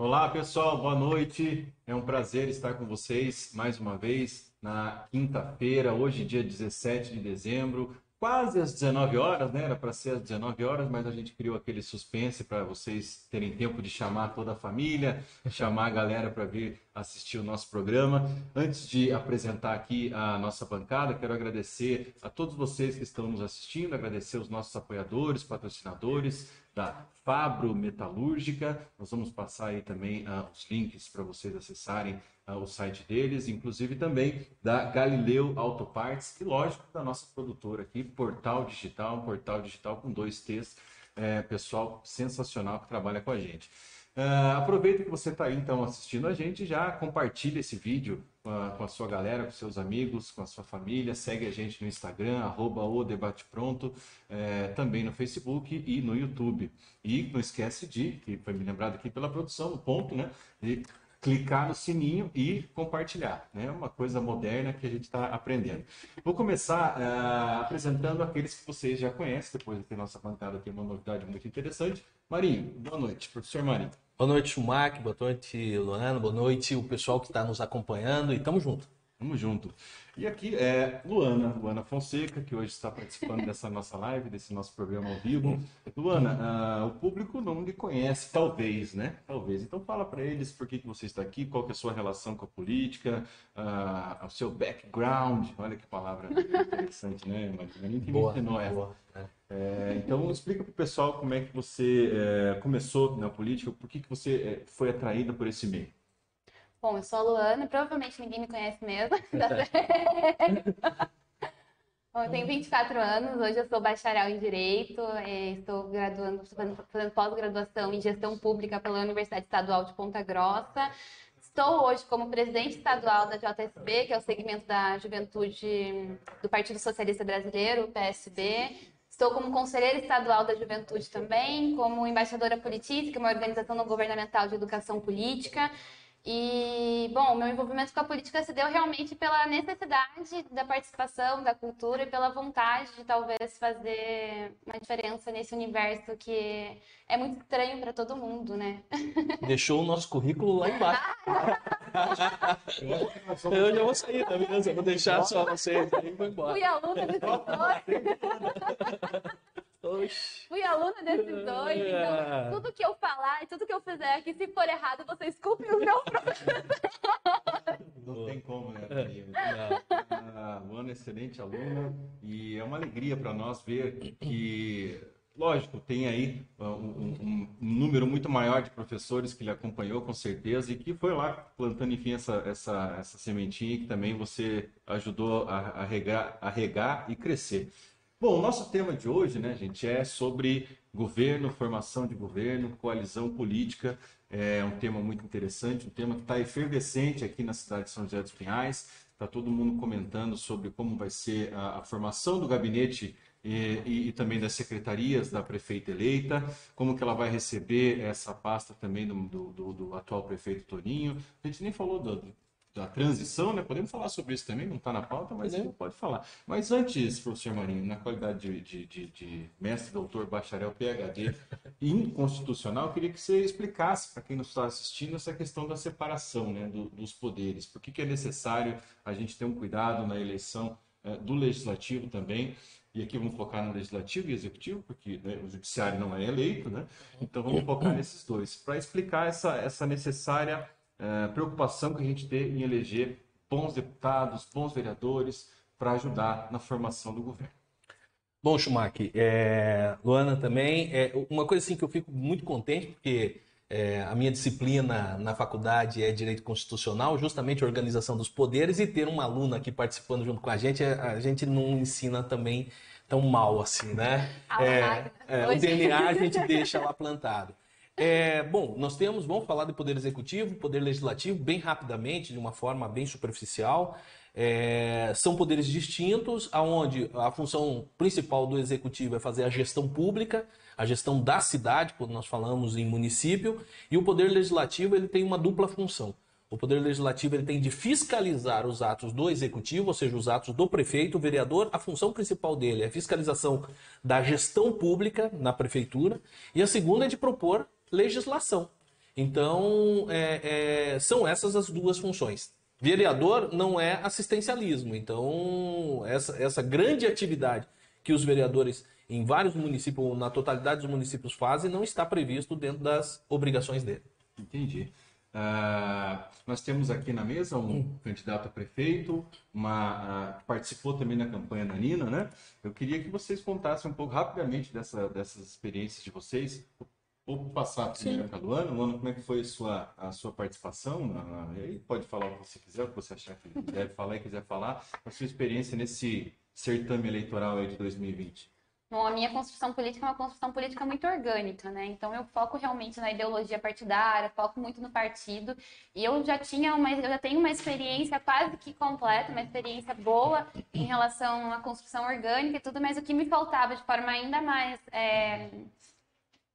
Olá, pessoal, boa noite. É um prazer estar com vocês mais uma vez na quinta-feira, hoje, dia 17 de dezembro, quase às 19 horas, né? Era para ser às 19 horas, mas a gente criou aquele suspense para vocês terem tempo de chamar toda a família, chamar a galera para vir assistir o nosso programa. Antes de apresentar aqui a nossa bancada, quero agradecer a todos vocês que estão nos assistindo, agradecer os nossos apoiadores, patrocinadores da Fabro Metalúrgica. Nós vamos passar aí também uh, os links para vocês acessarem uh, o site deles, inclusive também da Galileu Autoparts e, lógico, da nossa produtora aqui, Portal Digital, um portal digital com dois T's, é, pessoal sensacional que trabalha com a gente. Uh, aproveita que você está aí então assistindo a gente, já compartilha esse vídeo com a, com a, sua galera, com seus amigos, com a sua família, segue a gente no Instagram, arroba o Debate Pronto, é, também no Facebook e no YouTube. E não esquece de, que foi me lembrado aqui pela produção, o ponto, né? De clicar no sininho e compartilhar. É né? uma coisa moderna que a gente está aprendendo. Vou começar uh, apresentando aqueles que vocês já conhecem, depois de ter nossa bancada aqui, uma novidade muito interessante. Marinho, boa noite, professor Marinho. Boa noite, Schumacher, boa noite, Luana, boa noite, o pessoal que está nos acompanhando. E tamo junto. Tamo junto. E aqui é Luana, Luana Fonseca, que hoje está participando dessa nossa live, desse nosso programa ao vivo. Luana, uh, o público não lhe conhece, talvez, né? Talvez. Então fala para eles por que, que você está aqui, qual que é a sua relação com a política, uh, o seu background. Olha que palavra interessante, né? Ninguém me ensinou essa. Boa. É, então explica para o pessoal como é que você é, começou na política, por que, que você é, foi atraída por esse meio. Bom, eu sou a Luana, provavelmente ninguém me conhece mesmo. Bom, eu tenho 24 anos, hoje eu sou bacharel em Direito, estou graduando, fazendo pós-graduação em Gestão Pública pela Universidade Estadual de Ponta Grossa. Estou hoje como presidente estadual da JSB, que é o segmento da juventude do Partido Socialista Brasileiro, PSB. Estou como conselheira estadual da juventude também, como embaixadora política, uma organização não governamental de educação política. E, bom, meu envolvimento com a política se deu realmente pela necessidade da participação, da cultura e pela vontade de talvez fazer uma diferença nesse universo que é muito estranho para todo mundo, né? Deixou o nosso currículo lá embaixo. Eu já vou sair, tá beleza? Vou deixar só vocês aí e vou embora. Fui aluna desse Oxi. Fui aluna desses dois, então tudo que eu falar e tudo que eu fizer aqui, se for errado, vocês culpem os meus professores. Não tem como, né? A Luana é excelente aluna e é uma alegria para nós ver que, lógico, tem aí uh, um, um, um, número muito maior de professores que lhe acompanhou, com certeza, e que foi lá plantando, enfim, essa, essa, essa sementinha que também você ajudou a, a, regar, a regar e crescer. Bom, o nosso tema de hoje, né, gente, é sobre governo, formação de governo, coalizão política. É um tema muito interessante, um tema que está efervescente aqui na cidade de São José dos Pinhais. Está todo mundo comentando sobre como vai ser a, a formação do gabinete e, e, e, também das secretarias da prefeita eleita, como que ela vai receber essa pasta também do, do, do atual prefeito Toninho. A gente nem falou do, da transição, né? Podemos falar sobre isso também, não está na pauta, mas a gente pode falar. Mas antes, professor Marinho, na qualidade de, de, de, de mestre, doutor, bacharel, PhD inconstitucional, eu queria que você explicasse para quem nos está assistindo essa questão da separação né, do, dos poderes. Por que, que é necessário a gente ter um cuidado na eleição é, do legislativo também? E aqui vamos focar no legislativo e executivo, porque né, o judiciário não é eleito, né? Então vamos focar nesses dois, para explicar essa, essa necessária é, preocupação que a gente tem em eleger bons deputados, bons vereadores para ajudar na formação do governo. Bom, Schumacher, é, Luana também, é, uma coisa assim que eu fico muito contente, porque é, a minha disciplina na faculdade é Direito Constitucional, justamente organização dos poderes, e ter uma aluna aqui participando junto com a gente, a gente não ensina também tão mal assim, né? É, é, o DNA a gente deixa lá plantado. É, bom, nós temos, vamos falar de poder executivo, poder legislativo, bem rapidamente, de uma forma bem superficial. É, são poderes distintos, aonde a função principal do executivo é fazer a gestão pública, a gestão da cidade, quando nós falamos em município, e o poder legislativo ele tem uma dupla função. O poder legislativo ele tem de fiscalizar os atos do executivo, ou seja, os atos do prefeito, o vereador. A função principal dele é fiscalização da gestão pública na prefeitura, e a segunda é de propor legislação. Então, é, é, são essas as duas funções. Vereador não é assistencialismo. Então, essa, essa grande atividade que os vereadores em vários municípios, na totalidade dos municípios fazem, não está previsto dentro das obrigações dele. Entendi. Uh, nós temos aqui na mesa um hum. candidato a prefeito, uma, uh, que participou também na campanha da Nina, né? Eu queria que vocês contassem um pouco rapidamente dessa, dessas experiências de vocês. Vou passar primeiro para a Luana. Luana, como é que foi a sua, a sua participação? Na, aí pode falar o que você quiser, o que você achar que deve falar e quiser falar, a sua experiência nesse certame eleitoral aí de 2020. Bom, a minha construção política é uma construção política muito orgânica, né? Então eu foco realmente na ideologia partidária, foco muito no partido. E eu já tinha uma, eu já tenho uma experiência quase que completa, uma experiência boa em relação à construção orgânica e tudo, mas o que me faltava de forma ainda mais é,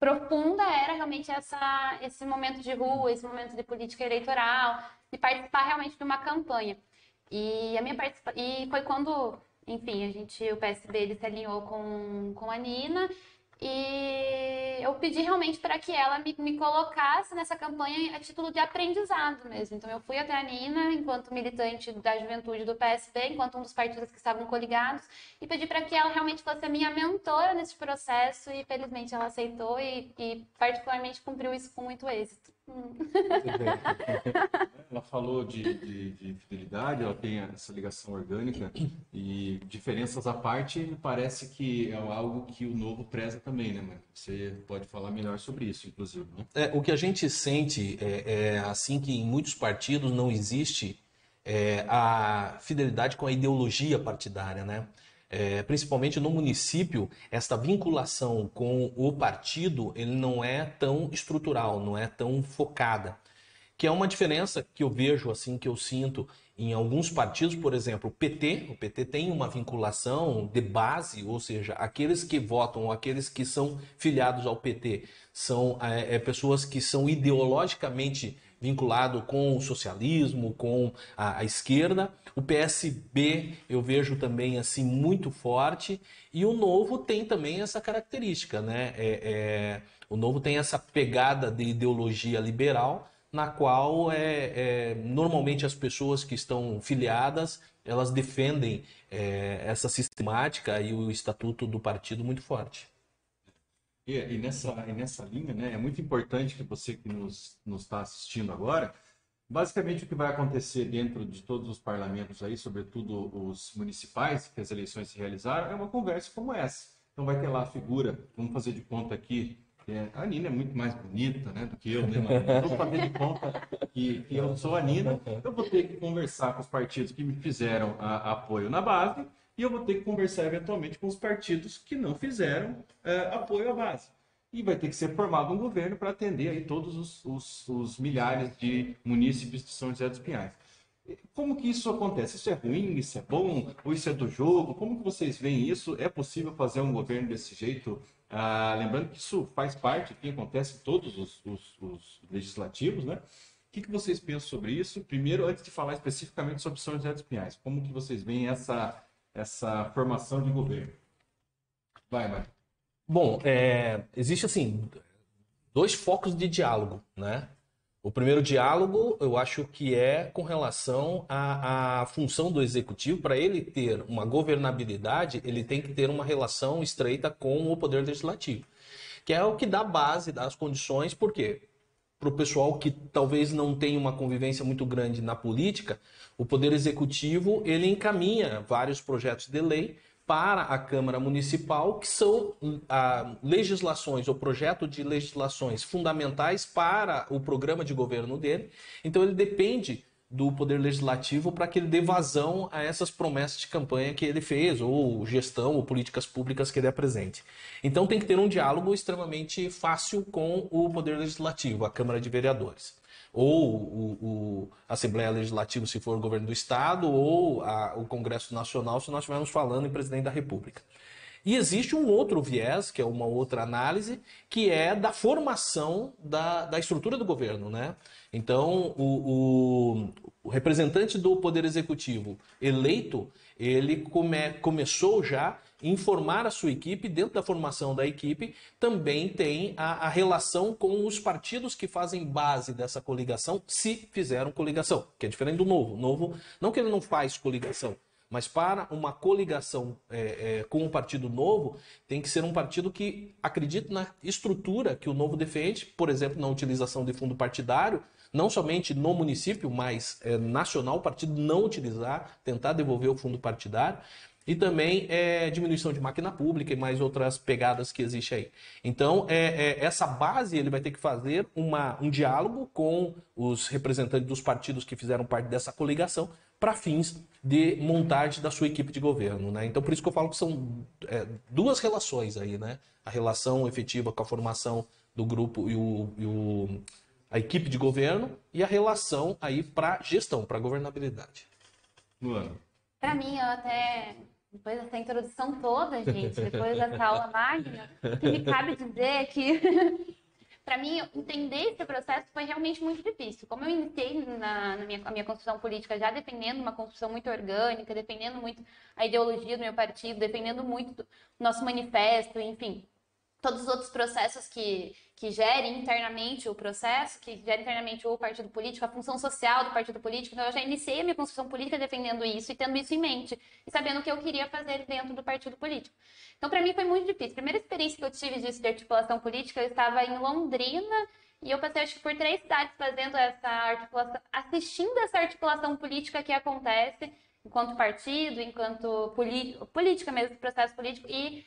profunda era realmente essa, esse momento de rua, esse momento de política eleitoral, de participar realmente de uma campanha. E a minha participa... e foi quando enfim, a gente, o PSB ele se alinhou com, com a Nina e eu pedi realmente para que ela me, me colocasse nessa campanha a título de aprendizado mesmo. Então eu fui até a Nina, enquanto militante da juventude do PSB, enquanto um dos partidos que estavam coligados, e pedi para que ela realmente fosse a minha mentora nesse processo e felizmente ela aceitou e, e particularmente cumpriu isso com muito êxito. ela falou de, de, de, fidelidade, ela tem essa ligação orgânica e diferenças à parte, me parece que é algo que o novo preza também, né, mano? Você pode falar melhor sobre isso, inclusive. Né? É, o que a gente sente é, é assim que em muitos partidos não existe é, a fidelidade com a ideologia partidária, né? É, principalmente no município, esta vinculação com o partido ele não é tão estrutural, não é tão focada. Que é uma diferença que eu vejo, assim, que eu sinto em alguns partidos, por exemplo, o PT, o PT tem uma vinculação de base, ou seja, aqueles que votam, aqueles que são filiados ao PT, são é, é, pessoas que são ideologicamente vinculado com o socialismo, com a, a, esquerda. O PSB eu vejo também assim muito forte e o Novo tem também essa característica, né? É, é, o Novo tem essa pegada de ideologia liberal na qual é, é normalmente as pessoas que estão filiadas elas defendem é, essa sistemática e o estatuto do partido muito forte. E, e, nessa, e nessa linha, né, é muito importante que você que nos está assistindo agora, basicamente o que vai acontecer dentro de todos os parlamentos aí, sobretudo os municipais, que as eleições se realizaram, é uma conversa como essa. Então vai ter lá a figura, vamos fazer de conta aqui, é, a Nina é muito mais bonita né, do que eu, né, mano? Vou fazer de conta que, que, eu sou a Nina, eu vou ter que conversar com os partidos que me fizeram a apoio na base, e eu vou ter que conversar eventualmente com os partidos que não fizeram é, apoio à base. E vai ter que ser formado um governo para atender aí todos os, os, os, milhares de munícipes de São José dos Pinhais. Como que isso acontece? Isso é ruim? Isso é bom? Ou isso é do jogo? Como que vocês veem isso? É possível fazer um governo desse jeito? Ah, lembrando que isso faz parte, que acontece em todos os, os, os legislativos, né? O que, que vocês pensam sobre isso? Primeiro, antes de falar especificamente sobre São José dos Pinhais, como que vocês veem essa essa formação de governo? Vai, vai. Bom, é, existe assim dois focos de diálogo, né? O primeiro diálogo, eu acho que é com relação à, à função do executivo. Para ele ter uma governabilidade, ele tem que ter uma relação estreita com o poder legislativo, que é o que dá base, dá as condições, por quê? Para o pessoal que talvez não tenha uma convivência muito grande na política, o Poder Executivo ele encaminha vários projetos de lei para a Câmara Municipal, que são ah, legislações ou projeto de legislações fundamentais para o programa de governo dele. Então ele depende do Poder Legislativo para que ele dê vazão a essas promessas de campanha que ele fez, ou gestão, ou políticas públicas que ele apresente. Então tem que ter um diálogo extremamente fácil com o Poder Legislativo, a Câmara de Vereadores ou o, o Assembleia Legislativa, se for o governo do Estado, ou a, o Congresso Nacional, se nós estivermos falando em presidente da República. E existe um outro viés, que é uma outra análise, que é da formação da, da estrutura do governo. Né? Então, o, o, o representante do Poder Executivo eleito, ele come, começou já informar a sua equipe, dentro da formação da equipe, também tem a, a relação com os partidos que fazem base dessa coligação, se fizeram coligação, que é diferente do novo. Novo, não que ele não faz coligação, mas para uma coligação é, é, com um partido novo, tem que ser um partido que acredite na estrutura que o novo defende, por exemplo, na utilização de fundo partidário, não somente no município, mas é, nacional, o partido não utilizar, tentar devolver o fundo partidário. E também é, diminuição de máquina pública e mais outras pegadas que existe aí. Então, é, é, essa base ele vai ter que fazer uma, um diálogo com os representantes dos partidos que fizeram parte dessa coligação para fins de montagem da sua equipe de governo. Né? Então, por isso que eu falo que são é, duas relações aí, né? A relação efetiva com a formação do grupo e, o, e o, a equipe de governo e a relação aí para gestão, para governabilidade. Luana. Para mim, eu até depois dessa introdução toda, gente, depois dessa aula magna, o que me cabe dizer é que para mim, entender esse processo foi realmente muito difícil. Como eu iniciei na, na minha, a minha construção política já defendendo uma construção muito orgânica, defendendo muito a ideologia do meu partido, defendendo muito do nosso manifesto, enfim, todos os outros processos que, que gerem internamente o processo, que gerem internamente o partido político, a função social do partido político. Então, eu já iniciei a minha construção política defendendo isso e tendo isso em mente, e sabendo o que eu queria fazer dentro do partido político. Então, para mim, foi muito difícil. A primeira experiência que eu tive disso de articulação política, eu estava em Londrina, e eu passei, acho que, por três cidades fazendo essa articulação, assistindo essa articulação política que acontece enquanto partido, enquanto política mesmo, processo político, e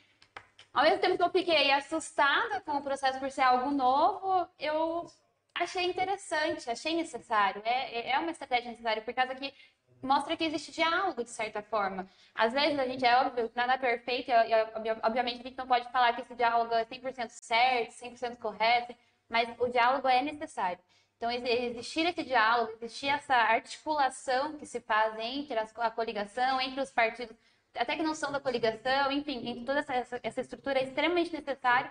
ao mesmo tempo que eu fiquei assustada com o processo por ser algo novo, eu achei interessante, achei necessário. É, é uma estratégia necessária, por causa que mostra que existe diálogo, de certa forma. Às vezes a gente é óbvio, nada é perfeito, e, obviamente a gente não pode falar que esse diálogo é 100% certo, 100% correto, mas o diálogo é necessário. Então, existir esse diálogo, existir essa articulação que se faz entre a coligação, entre os partidos até que não são da coligação, enfim, toda essa, essa estrutura é extremamente necessário.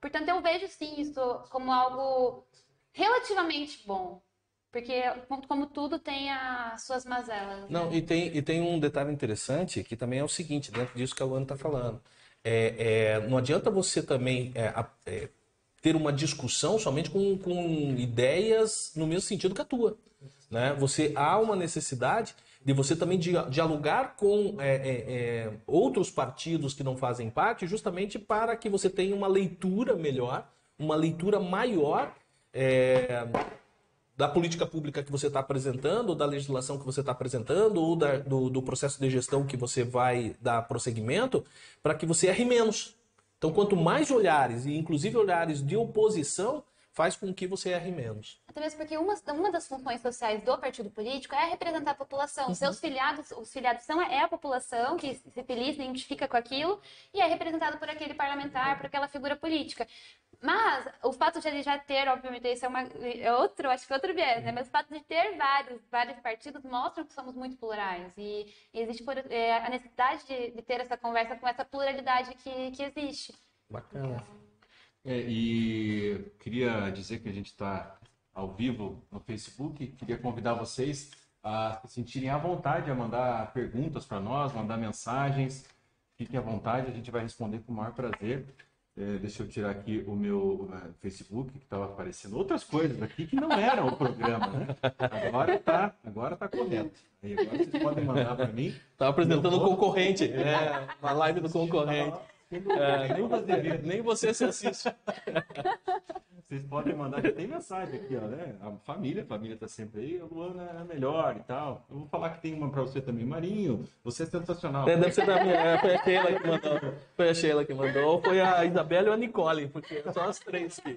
Portanto, eu vejo sim isso como algo relativamente bom. Porque, como tudo, tem as suas mazelas. Né? Não, e tem, e tem um detalhe interessante que também é o seguinte, dentro disso que a Luana está falando. É, é, não adianta você também é, é, ter uma discussão somente com, com ideias no mesmo sentido que a tua. Né? Você há uma necessidade de você também dialogar com é, é, é, outros partidos que não fazem parte, justamente para que você tenha uma leitura melhor, uma leitura maior é, da política pública que você está apresentando, ou da legislação que você está apresentando, ou da, do, do processo de gestão que você vai dar prosseguimento, para que você erre menos. Então, quanto mais olhares, e inclusive olhares de oposição, faz com que você erre menos. Até mesmo porque uma, uma das funções sociais do partido político é representar a população. Uhum. Seus filiados, os filiados são é a população que se feliz, identifica com aquilo e é representado por aquele parlamentar, por aquela figura política. Mas o fato de ele já ter, obviamente, isso é, uma, é outro, acho que é outro viés, né? Mas o fato de ter vários, vários partidos mostra que somos muito plurais. E, existe por, é, a necessidade de, de, ter essa conversa com essa pluralidade que, que existe. Bacana. É, e queria dizer que a gente está ao vivo no Facebook. Queria convidar vocês a se sentirem à vontade a mandar perguntas para nós, mandar mensagens. Fiquem à vontade, a gente vai responder com o maior prazer. É, deixa eu tirar aqui o meu uh, Facebook, que estava aparecendo outras coisas aqui que não eram o programa, né? Agora está agora tá correto. E agora vocês podem mandar para mim. Estava apresentando o concorrente, é, uma live do concorrente. É, nem, você, nem você se assiste. Vocês podem mandar, já tem mensagem aqui, ó, né? A família, a família tá sempre aí, a Luana é melhor e tal. Eu vou falar que tem uma para você também, Marinho. Você é sensacional. É, deve ser da minha, é, foi a Sheila que mandou. Foi a Sheila que mandou, ou foi a Isabela ou a Nicole, porque são as três aqui.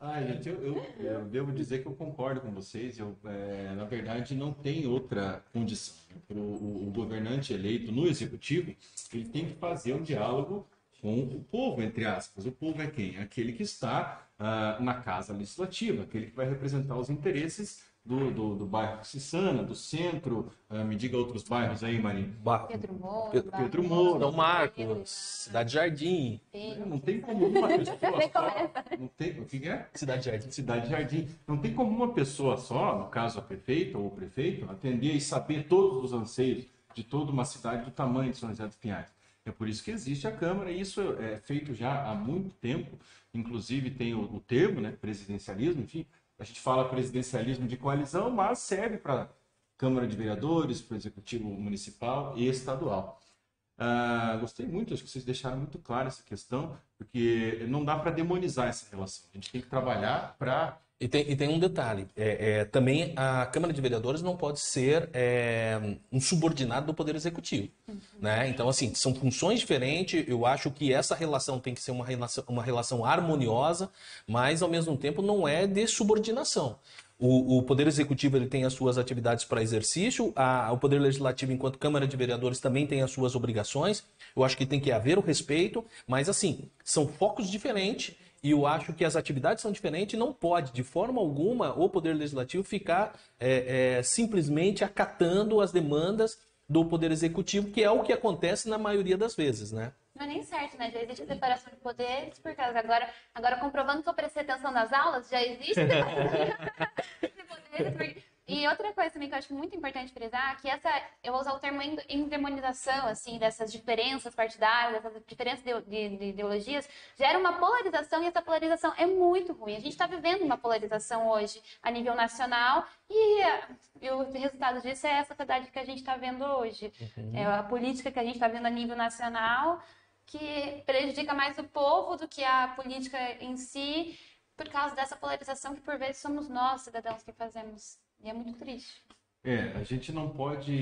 Ai, gente, eu, eu, eu, devo dizer que eu concordo com vocês. Eu, é, na verdade, não tem outra condição. O, o governante eleito no executivo, ele tem que fazer um diálogo com o povo, entre aspas. O povo é quem? Aquele que está uh, na casa legislativa, aquele que vai representar os interesses do, do, do bairro Cissana, do centro, uh, me diga outros bairros aí, Marinho. Pedro Moura. Pedro, Pedro Moura. São Marcos, Cidade Jardim. Não tem como uma pessoa só. Não tem, o que é? Cidade Jardim. Cidade Jardim. Não tem como uma pessoa só, no caso a prefeita ou o prefeito, atender e saber todos os anseios de toda uma cidade do tamanho de São José dos Pinhais. É por isso que existe a Câmara, e isso é feito já há muito tempo, inclusive tem o, o termo, né, presidencialismo, enfim, a gente fala presidencialismo de coalizão, mas serve para Câmara de Vereadores, para o Executivo Municipal e Estadual. Ah, gostei muito, acho que vocês deixaram muito claro essa questão, porque não dá para demonizar essa relação. A gente tem que trabalhar para e tem, e tem um detalhe, é, é, também a Câmara de Vereadores não pode ser é, um subordinado do Poder Executivo. Uhum. Né? Então, assim, são funções diferentes, eu acho que essa relação tem que ser uma relação, uma relação harmoniosa, mas ao mesmo tempo não é de subordinação. O, o Poder Executivo ele tem as suas atividades para exercício, a, o Poder Legislativo, enquanto Câmara de Vereadores, também tem as suas obrigações. Eu acho que tem que haver o respeito, mas assim, são focos diferentes e eu acho que as atividades são diferentes, não pode, de forma alguma, o Poder Legislativo ficar é, é, simplesmente acatando as demandas do Poder Executivo, que é o que acontece na maioria das vezes, né? Não é nem certo, né? Já existe a separação de poderes, por causa agora, agora comprovando que eu prestei atenção nas aulas, já existe de poderes, e outra coisa também que eu acho muito importante frisar, que essa, eu vou usar o termo endemonização, assim, dessas diferenças partidárias, dessas diferenças de, de, de ideologias, gera uma polarização e essa polarização é muito ruim. A gente está vivendo uma polarização hoje a nível nacional e, e, o resultado disso é essa sociedade que a gente está vendo hoje. Uhum. É a política que a gente está vendo a nível nacional que prejudica mais o povo do que a política em si, por causa dessa polarização que por vezes somos nós, cidadãos, que fazemos e é muito triste. É, a gente não pode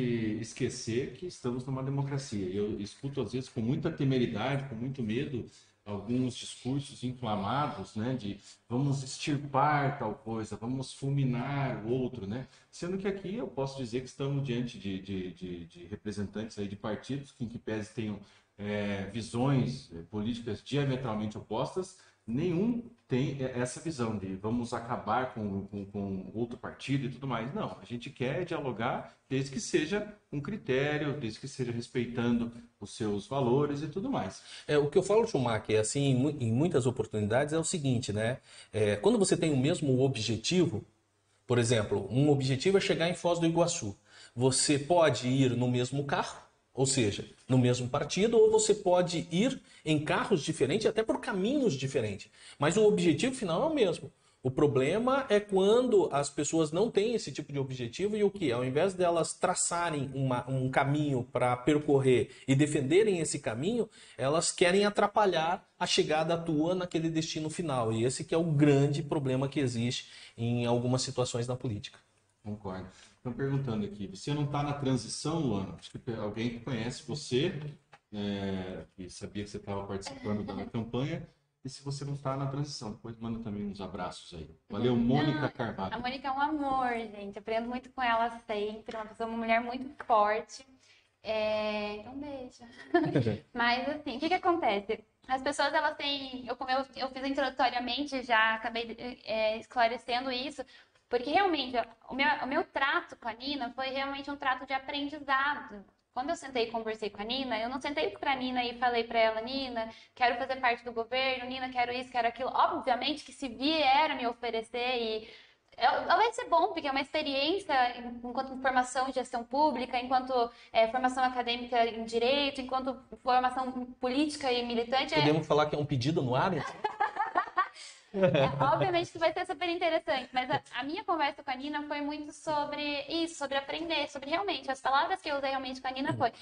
esquecer que estamos numa democracia. Eu escuto às vezes com muita temeridade, com muito medo, alguns discursos inflamados, né, de vamos extirpar tal coisa, vamos fulminar o outro, né? Sendo que aqui eu posso dizer que estamos diante de, de, de, de representantes aí de partidos que, em que pese tenham é, visões é, políticas diametralmente opostas, nenhum tem essa visão de vamos acabar com, com, com, outro partido e tudo mais. Não, a gente quer dialogar desde que seja um critério, desde que seja respeitando os seus valores e tudo mais. É, o que eu falo, Schumacher, assim, em muitas oportunidades é o seguinte, né? É, quando você tem o mesmo objetivo, por exemplo, um objetivo é chegar em Foz do Iguaçu. Você pode ir no mesmo carro, ou seja, no mesmo partido, ou você pode ir em carros diferentes, até por caminhos diferentes. Mas o objetivo final é o mesmo. O problema é quando as pessoas não têm esse tipo de objetivo e o que? Ao invés delas traçarem uma, um caminho para percorrer e defenderem esse caminho, elas querem atrapalhar a chegada tua naquele destino final. E esse que é o grande problema que existe em algumas situações na política. Concordo. Estão perguntando aqui, você não está na transição, Luana? Acho que alguém que conhece você, é, que sabia que você estava participando da campanha, e se você não está na transição. Depois manda também uns abraços aí. Valeu, Mônica Carvalho. A Mônica é um amor, gente. Aprendo muito com ela sempre. Uma pessoa, uma mulher muito forte. É... Então, beijo. Mas, assim, o que, que acontece? As pessoas, elas têm... Eu, como eu, eu fiz introdutoriamente, já acabei é, esclarecendo isso. Porque realmente, o meu, o meu trato com a Nina foi realmente um trato de aprendizado. Quando eu sentei e conversei com a Nina, eu não sentei para a Nina e falei para ela, Nina, quero fazer parte do governo, Nina, quero isso, quero aquilo. Obviamente que se vier a me oferecer e ela vai ser bom, porque é uma experiência enquanto formação em gestão pública, enquanto é, formação acadêmica em direito, enquanto formação política e militante. É Podemos é... falar que é um pedido no ar, então? É, obviamente que vai ser super interessante, mas a, a, minha conversa com a Nina foi muito sobre isso, sobre aprender, sobre realmente, as palavras que eu usei realmente com a Nina foi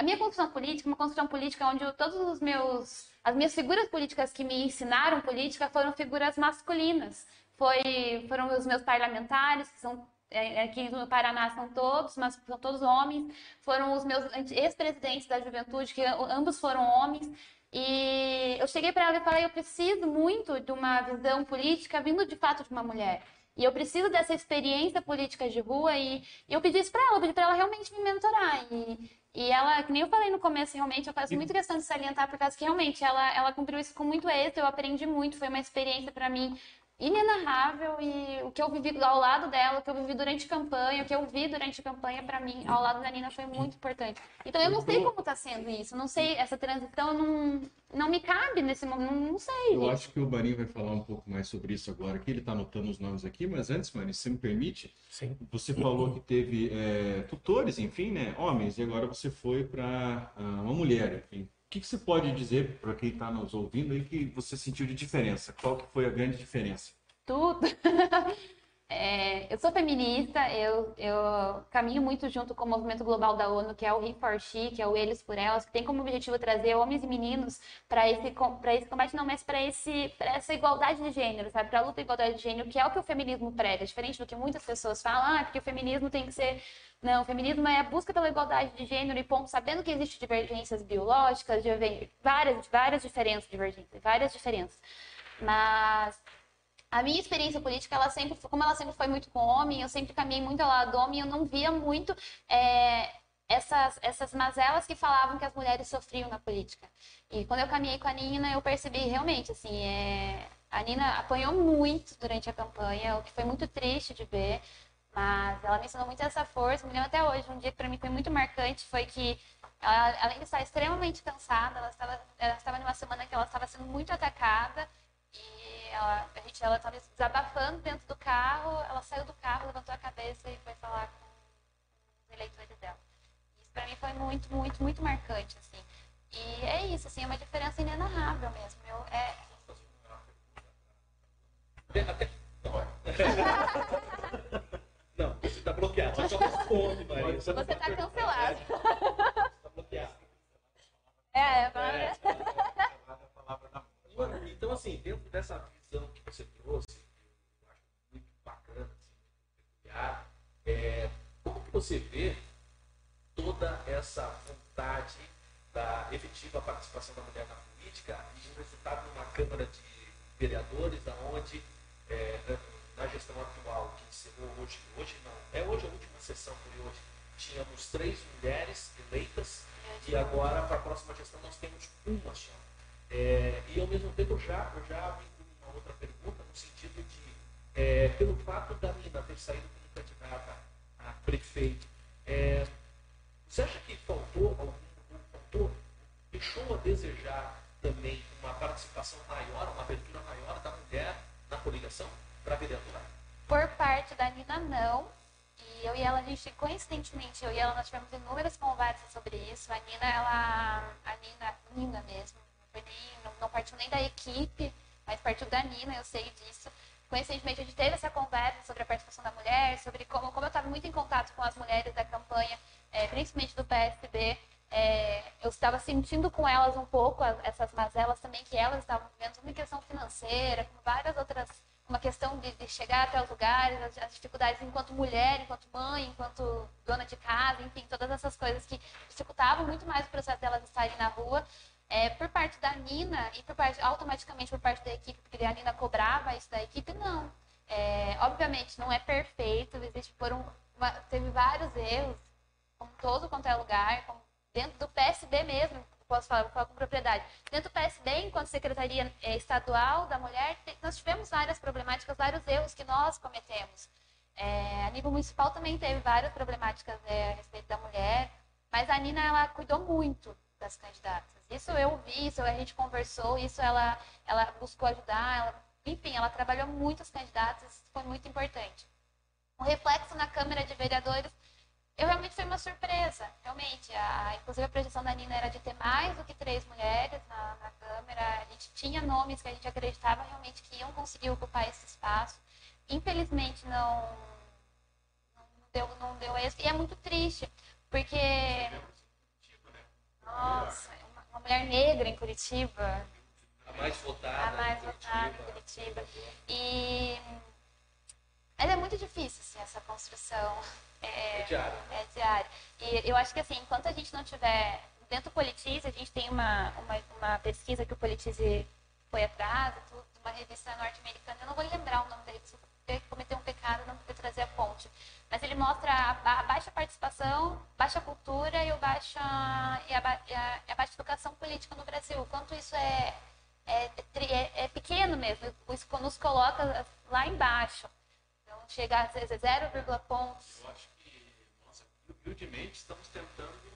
a minha construção política, uma construção política onde todos os meus, as minhas figuras políticas que me ensinaram política foram figuras masculinas. Foi, foram os meus parlamentares, que são é, aqui no Paraná são todos, mas são todos homens. Foram os meus ex-presidentes da juventude, que ambos foram homens. E eu cheguei para ela e falei: eu preciso muito de uma visão política vindo de fato de uma mulher. E eu preciso dessa experiência política de rua. E, eu pedi isso para ela, pedi para ela realmente me mentorar. E, e ela, que nem eu falei no começo, realmente, eu faço muito questão de salientar, por causa que realmente ela, ela cumpriu isso com muito êxito, eu aprendi muito, foi uma experiência para mim inenarrável e o que eu vivi ao lado dela, o que eu vivi durante campanha, o que eu vi durante campanha, para mim, ao lado da Nina foi muito importante. Então eu não sei como está sendo isso, não sei, essa transição não, não me cabe nesse momento, não, sei. Eu acho que o Marinho vai falar um pouco mais sobre isso agora, que ele está anotando os nomes aqui, mas antes, Marinho, se me permite, Sim. você falou que teve é, tutores, enfim, né, homens, e agora você foi para uh, uma mulher, enfim. Que, que você pode dizer para quem está nos ouvindo aí que você sentiu de diferença? Qual que foi a grande diferença? Tudo. é, eu sou feminista, eu, eu caminho muito junto com o movimento global da ONU, que é o He for She, que é o Eles por Elas, que tem como objetivo trazer homens e meninos para esse, esse combate, não, mas para essa igualdade de gênero, sabe? Para a luta igualdade de gênero, que é o que o feminismo prega, diferente do que muitas pessoas falam, ah, porque o feminismo tem que ser não, o feminismo é a busca pela igualdade de gênero e ponto, sabendo que existem divergências biológicas, várias, várias diferenças, divergências, várias diferenças. Mas a minha experiência política, ela sempre, como ela sempre foi muito com homem, eu sempre caminhei muito ao lado do homem, eu não via muito é, essas, essas mazelas que falavam que as mulheres sofriam na política. E quando eu caminhei com a Nina, eu percebi realmente, assim, é, a Nina apanhou muito durante a campanha, o que foi muito triste de ver. Mas ela me ensinou muito essa força, me lembro até hoje. Um dia que para mim foi muito marcante foi que, ela, além de estar extremamente cansada, ela estava, ela estava numa semana que ela estava sendo muito atacada ela, a gente, ela estava desabafando dentro do carro. Ela saiu do carro, levantou a cabeça e foi falar com os eleitores dela. Isso para mim foi muito, muito, muito marcante, assim. E é isso, assim, é uma diferença inenarrável mesmo. Eu, é... Até... Não, você está bloqueado. Você só responde, Maria. Você está cancelado. Você está bloqueado. É, é, é. Então, assim, dentro dessa visão que você trouxe, eu acho muito bacana, assim, muito peculiar, é, como que você vê toda essa vontade da efetiva participação da mulher na política e resultado numa Câmara de Vereadores, aonde é, na gestão atual, que encerrou hoje, hoje não, é hoje a última sessão por hoje, tínhamos três mulheres eleitas e agora para a próxima gestão nós temos uma só. É, e ao mesmo tempo eu já, eu já com outra pergunta no sentido de, é, pelo fato da Nina ter saído como candidata a prefeito, é, você acha que faltou algum, deixou a desejar também uma participação maior, uma abertura maior da mulher na coligação? para vereadora? Por parte da Nina, não. E eu e ela, a gente, coincidentemente, eu e ela, nós tivemos inúmeras conversas sobre isso. A Nina, ela. A Nina, Nina mesmo, não, não partiu nem da equipe, mas partiu da Nina, eu sei disso. Coincidentemente, a gente teve essa conversa sobre a participação da mulher, sobre como, como eu estava muito em contato com as mulheres da campanha, é, principalmente do PSB, é, eu estava sentindo com elas um pouco essas mazelas também que elas estavam vivendo, uma questão financeira, com várias outras uma questão de, de, chegar até os lugares, as, as, dificuldades enquanto mulher, enquanto mãe, enquanto dona de casa, enfim, todas essas coisas que dificultavam muito mais o processo delas estarem na rua. É, por parte da Nina e por parte, automaticamente por parte da equipe, porque a Nina cobrava isso da equipe, não. É, obviamente não é perfeito, existe um, uma, teve vários erros, como todo quanto é lugar, dentro do PSB mesmo, posso falar, falar com propriedade. Dentro do PSD, enquanto Secretaria eh, Estadual da Mulher, nós tivemos várias problemáticas, vários erros que nós cometemos. É, a nível municipal também teve várias problemáticas é, a respeito da mulher, mas a Nina, ela cuidou muito das candidatas. Isso eu vi, isso a gente conversou, isso ela, ela buscou ajudar, ela, enfim, ela trabalhou muito as candidatas, isso foi muito importante. O reflexo na Câmara de Vereadores eu realmente foi uma surpresa, realmente. A, inclusive a projeção da Nina era de ter mais do que três mulheres na, na Câmara. A gente tinha nomes que a gente acreditava realmente que iam conseguir ocupar esse espaço. Infelizmente não, não deu, não deu êxito. E é muito triste, porque. Nossa, uma, mulher negra em Curitiba. A mais votada. A mais votada em Curitiba. E. É muito difícil, assim, essa construção. É, é diário. É diário. E eu acho que assim, enquanto a gente não tiver. Dentro do Politize, a gente tem uma, uma, uma pesquisa que o Politize foi atrás, tudo, uma revista norte-americana. Eu não vou lembrar o nome dele, se eu cometer um pecado, não vou trazer a fonte. Mas ele mostra a, baixa participação, baixa cultura e, baixa, e, a, e, a, e a baixa educação política no Brasil. Quanto isso é, é, é, é pequeno mesmo, isso nos coloca lá embaixo. Então, chegar a ser 0, pontos. Eu acho que, nossa, humildemente estamos tentando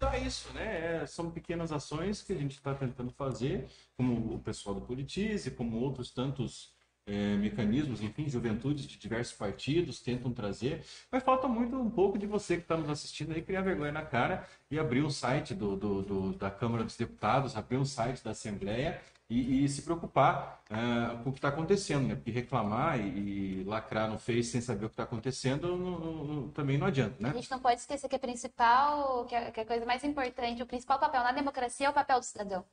mudar isso, né? É, são pequenas ações que a gente está tentando fazer, como o pessoal do Politize, como outros tantos é, mecanismos, enfim, juventudes de diversos partidos tentam trazer, mas falta muito um pouco de você que está nos assistindo aí criar vergonha na cara e abrir um site do, do, do da Câmara dos Deputados, abrir um site da Assembleia e, e se preocupar uh, com o que está acontecendo, né? Porque reclamar e, e, lacrar no Face sem saber o que está acontecendo também não adianta, né? A gente não pode esquecer que a principal, que a, que a coisa mais importante, o principal papel na democracia é o papel do cidadão.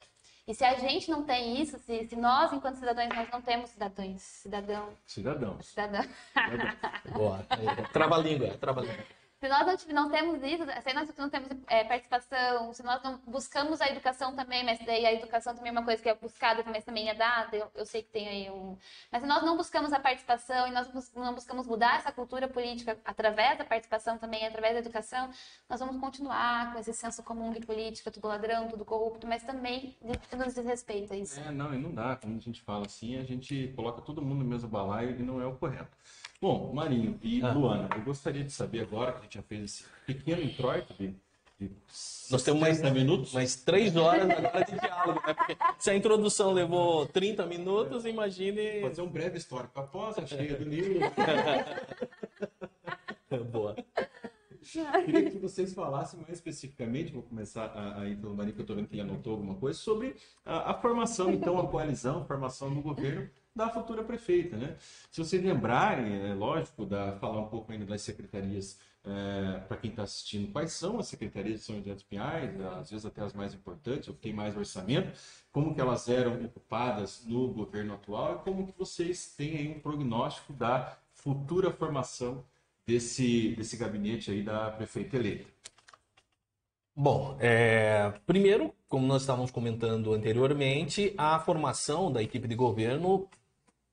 E se a gente não tem isso, se, se nós, enquanto cidadãos, nós não temos cidadãos, cidadão... Cidadãos. Cidadão. Boa. Trava-língua, trava-língua. Se nós não, não temos isso, se nós não temos é, participação, se nós não buscamos a educação também, mas daí a educação também é uma coisa que é buscada, mas também é dada, eu, eu sei que tem aí um... Mas se nós não buscamos a participação e nós não buscamos mudar essa cultura política através da participação também, através da educação, nós vamos continuar com esse senso comum de política, tudo ladrão, tudo corrupto, mas também nos desrespeita isso. É, não, e não dá, como a gente fala assim, a gente coloca todo mundo no mesmo balaio e não é o correto. Bom, Marinho e ah. Luana, eu gostaria de saber agora que a já fez esse pequeno introito de, de nós temos mais, minutos? mais três horas agora de diálogo, né? Porque se a introdução levou 30 minutos, imagine. Fazer um breve histórico após a cheia do livro. Boa. Queria que vocês falassem mais especificamente, vou começar aí pelo Marinho, que eu estou vendo que ele anotou alguma coisa, sobre a, a formação, então, a coalizão, a formação do governo da futura prefeita, né? Se vocês lembrarem, é lógico, da, falar um pouco ainda das secretarias é, para quem está assistindo, quais são as secretarias de São José dos Pinhais, às vezes até as mais importantes, ou que tem mais orçamento, como que elas eram ocupadas no governo atual e como que vocês têm aí um prognóstico da futura formação desse, desse gabinete aí da prefeita eleita. Bom, é, primeiro, como nós estávamos comentando anteriormente, a formação da equipe de governo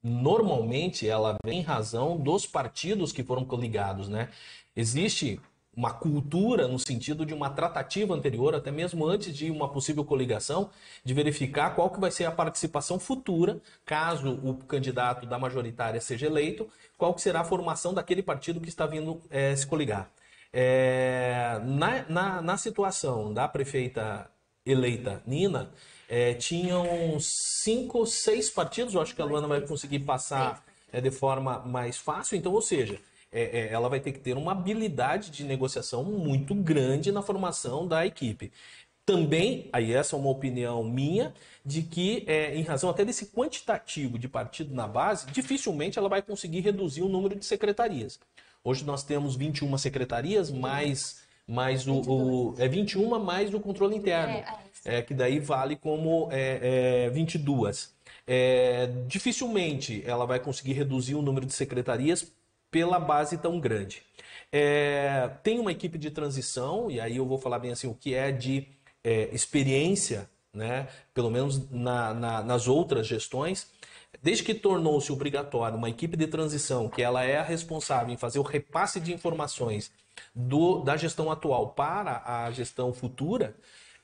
normalmente ela vem em razão dos partidos que foram coligados, né? Existe uma cultura no sentido de uma tratativa anterior, até mesmo antes de uma possível coligação, de verificar qual que vai ser a participação futura, caso o candidato da majoritária seja eleito, qual que será a formação daquele partido que está vindo é, se coligar. É, na, na, na situação da prefeita eleita Nina, é, tinham cinco, seis partidos, eu acho que a Luana vai conseguir passar é, de forma mais fácil. Então, ou seja, é, é, ela vai ter que ter uma habilidade de negociação muito grande na formação da equipe. Também, aí essa é uma opinião minha, de que, é, em razão até desse quantitativo de partido na base, dificilmente ela vai conseguir reduzir o número de secretarias. Hoje nós temos 21 secretarias, mais, mais o, o, é 21 mais o controle interno. É, que daí vale como é, é, 22. É, dificilmente ela vai conseguir reduzir o número de secretarias pela base tão grande. É, tem uma equipe de transição, e aí eu vou falar bem assim, o que é de é, experiência, né, pelo menos na, na, nas outras gestões, desde que tornou-se obrigatório uma equipe de transição, que ela é a responsável em fazer o repasse de informações do, da gestão atual para a gestão futura,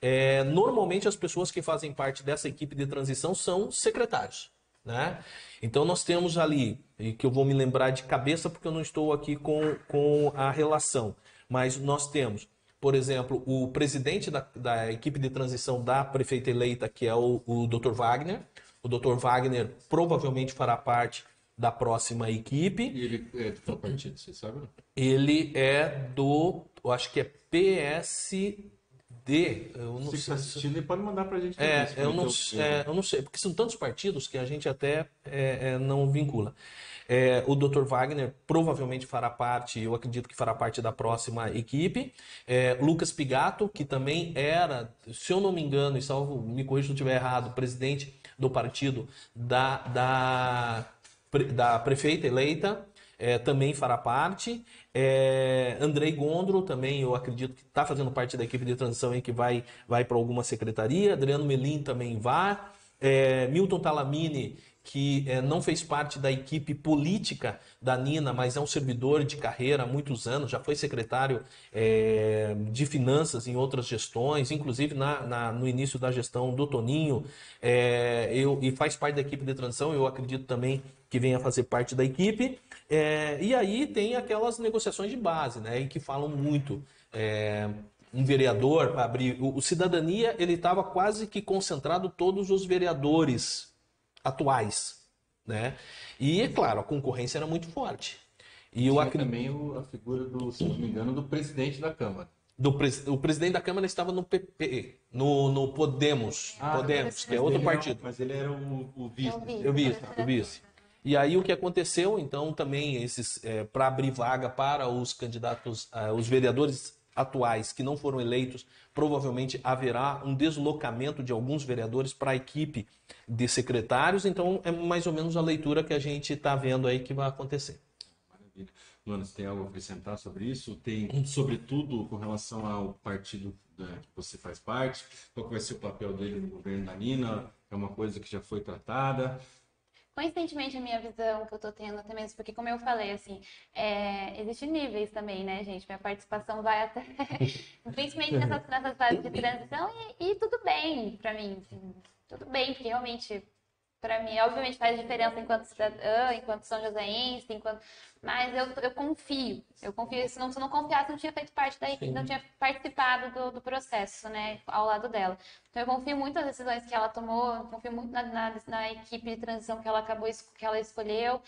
é, normalmente as pessoas que fazem parte dessa equipe de transição são secretários. Né? Então nós temos ali, e que eu vou me lembrar de cabeça porque eu não estou aqui com, com a relação, mas nós temos, por exemplo, o presidente da, da equipe de transição da prefeita eleita, que é o, o Dr. Wagner. O Dr. Wagner provavelmente fará parte da próxima equipe. E ele é do qual partido, você sabe? Ele é do, eu acho que é PS D, eu não Se sei. está assistindo, pode mandar para a gente. É, eu não, é, eu não sei, porque são tantos partidos que a gente até é, é, não vincula. É, o Dr. Wagner provavelmente fará parte, eu acredito que fará parte da próxima equipe. É, Lucas Pigato, que também era, se eu não me engano, e salvo, me corrija se eu estiver errado, presidente do partido da, da, da prefeita eleita, é, também fará parte. É, Andrei Gondro também, eu acredito que está fazendo parte da equipe de transição e que vai, vai para alguma secretaria. Adriano Melim também vai. É, Milton Talamini, que é, não fez parte da equipe política da Nina, mas é um servidor de carreira há muitos anos, já foi secretário é, de finanças em outras gestões, inclusive na, na, no início da gestão do Toninho, é, eu, e faz parte da equipe de transição, eu acredito também que venha fazer parte da equipe. É, e aí tem aquelas negociações de base, né, em que falam muito. É, um vereador para abrir. O, o Cidadania ele estava quase que concentrado todos os vereadores atuais, né? E é claro, a concorrência era muito forte. E eu acredito também o, a figura do, se não me engano, do presidente da Câmara. Do pres... O presidente da Câmara estava no PP, no, no Podemos, ah, Podemos, que é outro partido. Era, mas ele era o, o vice. O vice, o vice. E aí o que aconteceu, então, também esses é, para abrir vaga para os candidatos, uh, os vereadores atuais que não foram eleitos, provavelmente haverá um deslocamento de alguns vereadores para a equipe de secretários. Então, é mais ou menos a leitura que a gente está vendo aí que vai acontecer. Maravilha. Luana, você tem algo a acrescentar sobre isso? Tem, sobretudo, com relação ao partido né, que você faz parte? Qual vai ser o papel dele no governo da Nina? É uma coisa que já foi tratada? Coincidentemente, a minha visão que eu tô tendo até mesmo, porque como eu falei, assim, é, existem níveis também, né, gente? Minha participação vai até, principalmente nessas, nessas fases de transição, e, e tudo bem para mim, assim, tudo bem, porque realmente para mim, obviamente faz diferença enquanto cidadã, enquanto São Joséense, enquanto... mas eu, eu confio, eu confio, se não, se não confiasse, não tinha feito parte da equipe, não tinha participado do, do processo, né, ao lado dela. Então eu confio muito nas decisões que ela tomou, confio muito na, na, na equipe de transição que ela acabou, que ela escolheu,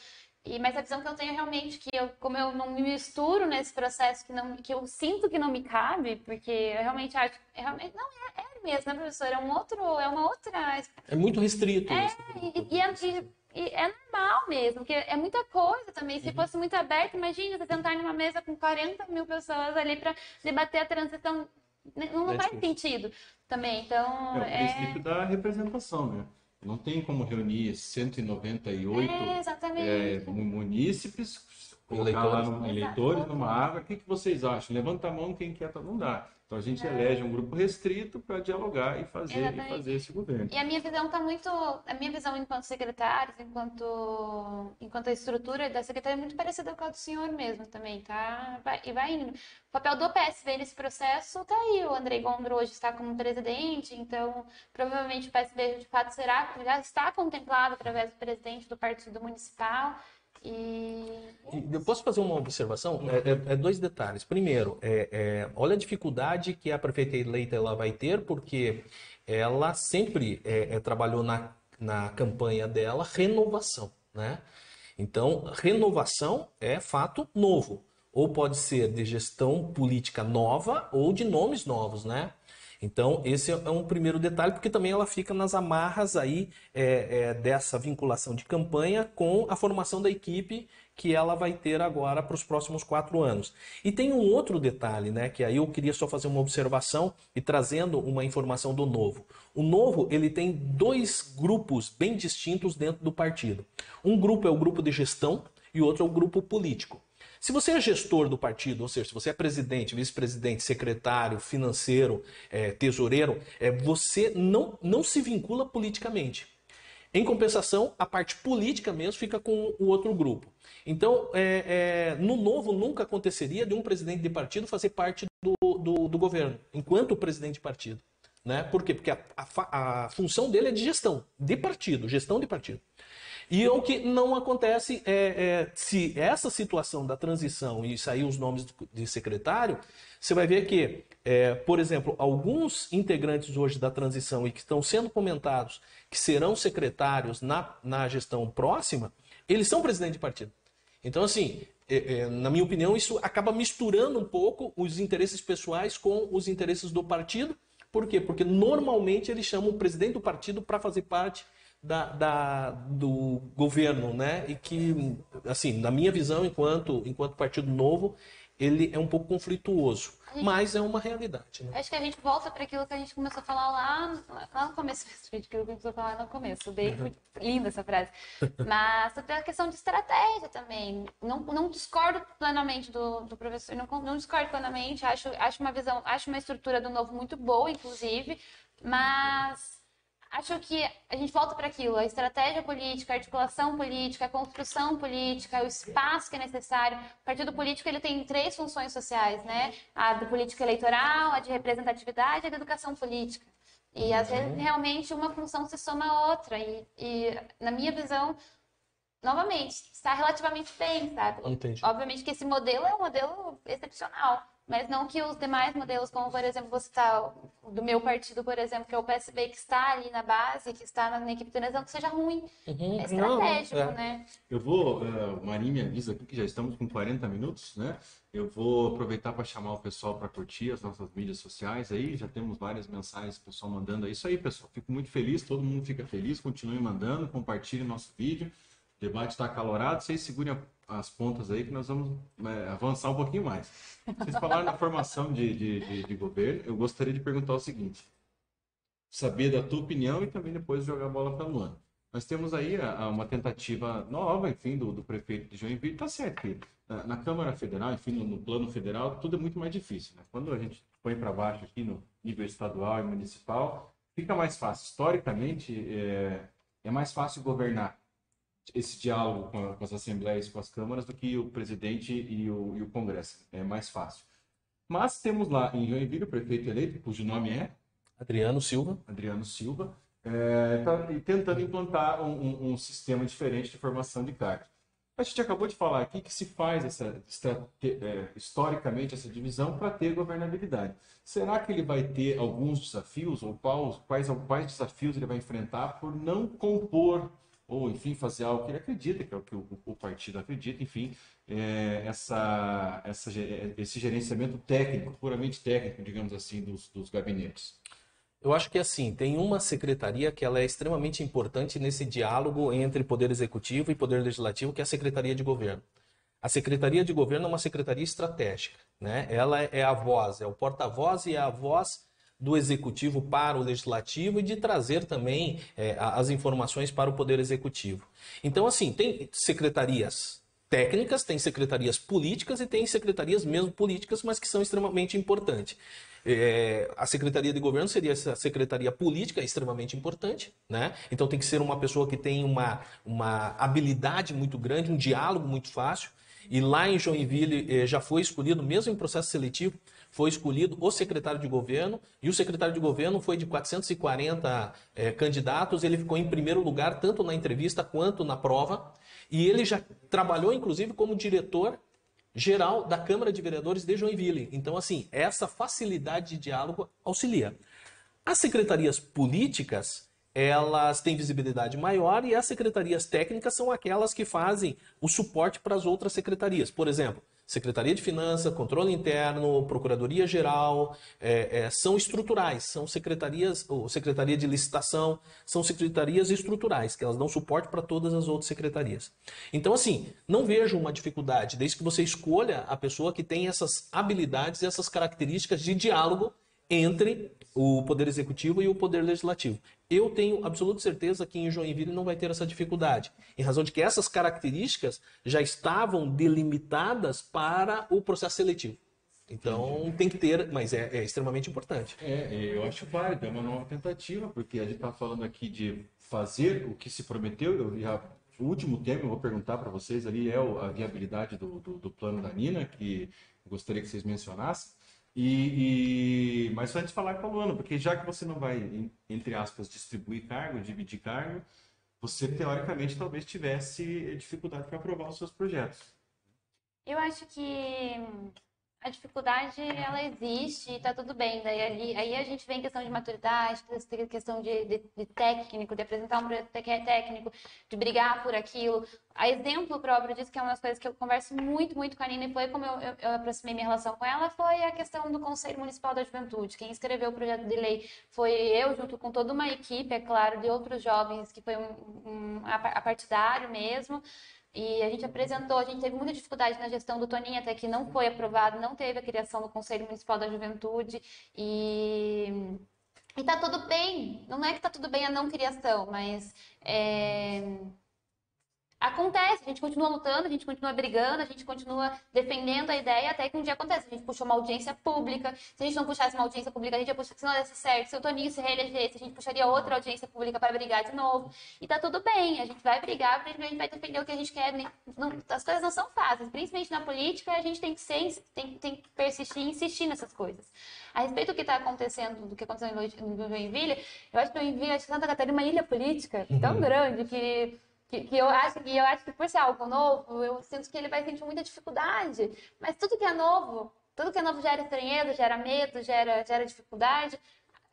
e, mas a visão que eu tenho é realmente que eu, como eu não me misturo nesse processo que, não, que eu sinto que não me cabe, porque eu realmente acho, é, realmente, não, é, é mesmo, né, professora? É um outro, é uma outra... É muito restrito. É, e, e, é, e, é normal mesmo, porque é muita coisa também. Se uhum. fosse muito aberto, imagina você sentar numa mesa com 40 mil pessoas ali para debater a transição, não, não é faz sentido também, então... É o é princípio da representação, né? Não tem como reunir 198 é, é, munícipes, colocar eleitores. lá no, eleitores numa água. O que, que vocês acham? Levanta a mão quem quer, não dá. Então a gente é. elege um grupo restrito para dialogar e fazer, e fazer esse governo. E a minha visão está muito. A minha visão enquanto secretário, enquanto, enquanto a estrutura da secretaria é muito parecida com a do senhor mesmo também, tá? Vai, e vai indo. O papel do PSB nesse processo está aí. O Andrei Gondro hoje está como presidente, então provavelmente o PSB de fato será, já está contemplado através do presidente do Partido Municipal. E... Eu posso fazer uma observação? É, é, é dois detalhes. Primeiro, é, é, olha a dificuldade que a prefeita eleita ela vai ter, porque ela sempre é, é, trabalhou na, na campanha dela renovação, né? Então, renovação é fato novo. Ou pode ser de gestão política nova ou de nomes novos, né? Então, esse é um primeiro detalhe, porque também ela fica nas amarras aí é, é, dessa vinculação de campanha com a formação da equipe que ela vai ter agora para os próximos quatro anos. E tem um outro detalhe, né? Que aí eu queria só fazer uma observação e trazendo uma informação do novo. O novo ele tem dois grupos bem distintos dentro do partido. Um grupo é o grupo de gestão e outro é o grupo político. Se você é gestor do partido, ou seja, se você é presidente, vice-presidente, secretário, financeiro, é, tesoureiro, é, você não, não se vincula politicamente. Em compensação, a parte política mesmo fica com o outro grupo. Então, é, é, no novo, nunca aconteceria de um presidente de partido fazer parte do, do, do governo, enquanto presidente de partido. Né? Por quê? Porque a, a, a função dele é de gestão, de partido, gestão de partido. E o que não acontece é, é, se essa situação da transição e sair os nomes de secretário, você vai ver que, é, por exemplo, alguns integrantes hoje da transição e que estão sendo comentados que serão secretários na, na gestão próxima, eles são presidente de partido. Então, assim, é, é, na minha opinião, isso acaba misturando um pouco os interesses pessoais com os interesses do partido. Por quê? Porque normalmente eles chamam o presidente do partido para fazer parte da, da, do governo, né? E que, assim, na minha visão, enquanto, enquanto partido novo, ele é um pouco conflituoso, gente, mas é uma realidade. Né? Acho que a gente volta para aquilo que a gente começou a falar lá, lá no começo, aquilo que a gente começou a falar no começo. Bem, uhum. linda essa frase. Mas sobre a questão de estratégia também. Não, não discordo plenamente do, do professor, não, não discordo plenamente. Acho, acho uma visão, acho uma estrutura do novo muito boa, inclusive, mas acho que a gente volta para aquilo, a estratégia política, a articulação política, a construção política, o espaço que é necessário. O partido político ele tem três funções sociais, né? A de política eleitoral, a de representatividade e a de educação política. E às vezes realmente uma função se soma a outra. E, e na minha visão, novamente, está relativamente bem, sabe? Entendi. Obviamente que esse modelo é um modelo excepcional. Mas não que os demais modelos, como por exemplo, você está do meu partido, por exemplo, que é o PSB, que está ali na base, que está na equipe de transição, que seja ruim. Uhum. É estratégico, Não, é. né? Eu vou, uh, Marinho me avisa aqui que já estamos com 40 minutos, né? Eu vou aproveitar para chamar o pessoal para curtir as nossas mídias sociais aí. Já temos várias mensagens, o pessoal mandando. É isso aí, pessoal. Fico muito feliz, todo mundo fica feliz. Continue mandando, compartilhe nosso vídeo. O debate está acalorado. Vocês segurem as pontas aí que nós vamos é, avançar um pouquinho mais. Vocês falaram da formação de, de, de- de governo. Eu gostaria de perguntar o seguinte: saber da tua opinião e também depois jogar a bola para Luana. Nós temos aí a- a uma tentativa nova, enfim, do, do prefeito de Joinville. Tá certo que na, na Câmara Federal, enfim, no, no plano federal, tudo é muito mais difícil. Né? Quando a gente põe para baixo aqui no nível estadual e municipal, fica mais fácil. Historicamente, é, é mais fácil governar esse diálogo com, a- com as assembleias, com as câmaras, do que o presidente e o, e o Congresso. É mais fácil. Mas temos lá em Joinville o prefeito eleito, cujo nome é Adriano Silva. Adriano Silva, é, tá- tentando implantar um, um- um sistema diferente de formação de cargos. A gente acabou de falar aqui que se faz essa é, historicamente essa divisão para ter governabilidade. Será que ele vai ter alguns desafios ou quais, quais, quais desafios ele vai enfrentar por não compor ou enfim fazer algo que ele acredita, que é o que o, o partido acredita, enfim, é, essa, essa, ge- esse gerenciamento técnico, puramente técnico, digamos assim, dos, dos gabinetes? Eu acho que assim, tem uma secretaria que ela é extremamente importante nesse diálogo entre poder executivo e poder legislativo, que é a Secretaria de Governo. A Secretaria de Governo é uma secretaria estratégica, né? Ela é a voz, é o porta-voz e é a voz do executivo para o legislativo e de trazer também é, as informações para o poder executivo. Então, assim, tem secretarias técnicas, tem secretarias políticas e tem secretarias mesmo políticas, mas que são extremamente importantes. É, a Secretaria de Governo seria essa secretaria política extremamente importante, né? Então tem que ser uma pessoa que tem uma, uma habilidade muito grande, um diálogo muito fácil. E lá em Joinville eh, já foi escolhido, mesmo em processo seletivo, foi escolhido o secretário de governo, e o secretário de governo foi de 440 eh, candidatos, ele ficou em primeiro lugar, tanto na entrevista quanto na prova, e ele já trabalhou, inclusive, como diretor geral da Câmara de Vereadores de Joinville. Então, assim, essa facilidade de diálogo auxilia. As secretarias políticas, elas têm visibilidade maior e as secretarias técnicas são aquelas que fazem o suporte para as outras secretarias. Por exemplo, Secretaria de Finanças, Controle Interno, Procuradoria Geral, é, é, são estruturais, são secretarias, ou Secretaria de Licitação, são secretarias estruturais, que elas dão suporte para todas as outras secretarias. Então, assim, não vejo uma dificuldade, desde que você escolha a pessoa que tem essas habilidades e essas características de diálogo entre o Poder Executivo e o Poder Legislativo. Eu tenho absoluta certeza que em Joinville não vai ter essa dificuldade, em razão de que essas características já estavam delimitadas para o processo seletivo. Então tem que ter, mas é, é extremamente importante. É, eu acho válido, é uma nova tentativa, porque a gente está falando aqui de fazer o que se prometeu. Eu já, o último tema, eu vou perguntar para vocês ali, é a viabilidade do, do, do plano da Nina, que gostaria que vocês mencionassem. E, e- mas antes falar com a Luana, porque já que você não vai, entre aspas, distribuir cargo, dividir cargo, você teoricamente talvez tivesse dificuldade para aprovar os seus projetos. Eu acho que a dificuldade, ela existe e tá tudo bem. Daí ali, aí a gente vem em questão de maturidade, questão de, de- de técnico, de apresentar um projeto que é técnico, de brigar por aquilo. A exemplo próprio disso, que é uma das coisas que eu converso muito, muito com a Nina, e foi como eu, eu, eu aproximei minha relação com ela, foi a questão do Conselho Municipal da Juventude. Quem escreveu o projeto de lei foi eu, junto com toda uma equipe, é claro, de outros jovens, que foi um, um a- apartidário mesmo. E a gente apresentou, a gente teve muita dificuldade na gestão do Toninho, até que não foi aprovado, não teve a criação do Conselho Municipal da Juventude. E, e tá tudo bem. Não é que tá tudo bem a não criação, mas é, Acontece, a gente continua lutando, a gente continua brigando, a gente continua defendendo a ideia até que um dia acontece. A gente puxou uma audiência pública. Se a gente não puxasse uma audiência pública, a gente ia puxar, se não desse certo, se o Toninho se reelegesse, a gente puxaria outra audiência pública para brigar de novo. E tá tudo bem, a gente vai brigar, a gente vai defender o que a gente quer. Não, as coisas não são fáceis, principalmente na política, a gente tem que ser, tem, tem que persistir e insistir nessas coisas. A respeito do que está acontecendo, do que aconteceu em Joinville, eu acho que Joinville, acho que Santa Catarina é uma ilha política tão uhum. grande que que, que, eu acho que eu acho que por ser algo novo, eu sinto que ele vai sentir muita dificuldade. Mas tudo que é novo, tudo que é novo gera estranheza, gera medo, gera, gera dificuldade.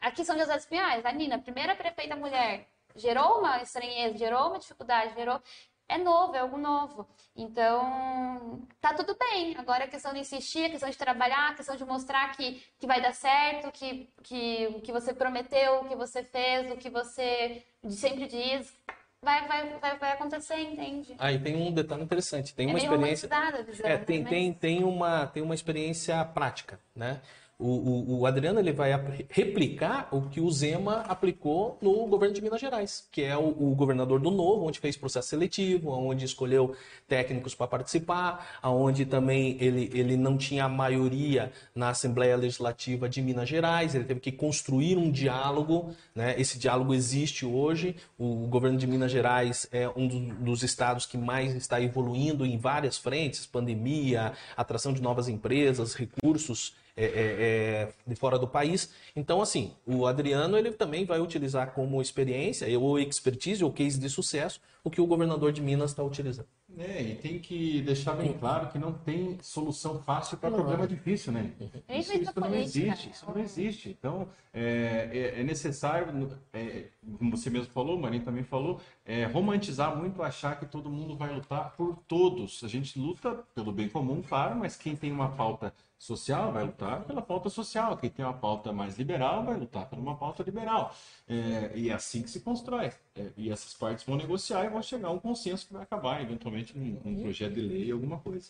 Aqui são José dos Pinhais, a Nina, primeira prefeita mulher, gerou uma estranheza, gerou uma dificuldade, gerou é novo, é algo novo. Então, tá tudo bem. Agora é questão de insistir, a questão de trabalhar, a questão de mostrar que, que vai dar certo, que, que o que você prometeu, o que você fez, o que você sempre diz, vai, vai, vai, vai acontecer, entende? Aí ah, tem um detalhe interessante, tem é uma experiência. é, tem, mas... tem, tem, uma, tem uma experiência prática, né? O, o, o, Adriano ele vai replicar o que o Zema aplicou no governo de Minas Gerais, que é o, o governador do Novo, onde fez processo seletivo, onde escolheu técnicos para participar, onde também ele, ele não tinha maioria na Assembleia Legislativa de Minas Gerais, ele teve que construir um diálogo, né? esse diálogo existe hoje, o governo de Minas Gerais é um dos estados que mais está evoluindo em várias frentes, pandemia, atração de novas empresas, recursos é, é, é, de fora do país. Então, assim, o Adriano ele também vai utilizar como experiência, ou expertise, ou case de sucesso, o que o governador de Minas está utilizando. É, e tem que deixar bem claro que não tem solução fácil para problema difícil, né? Isso, isso não existe, isso não existe. Então, é, é, é necessário, é, como você mesmo falou, o Marinho também falou, é, romantizar muito, achar que todo mundo vai lutar por todos. A gente luta pelo bem comum, claro, mas quem tem uma pauta social vai lutar pela pauta social, quem tem uma pauta mais liberal vai lutar por uma pauta liberal. É, e é assim que se constrói. É, e essas partes vão negociar e vão chegar a um consenso que vai acabar, eventualmente, num, um projeto de lei, alguma coisa.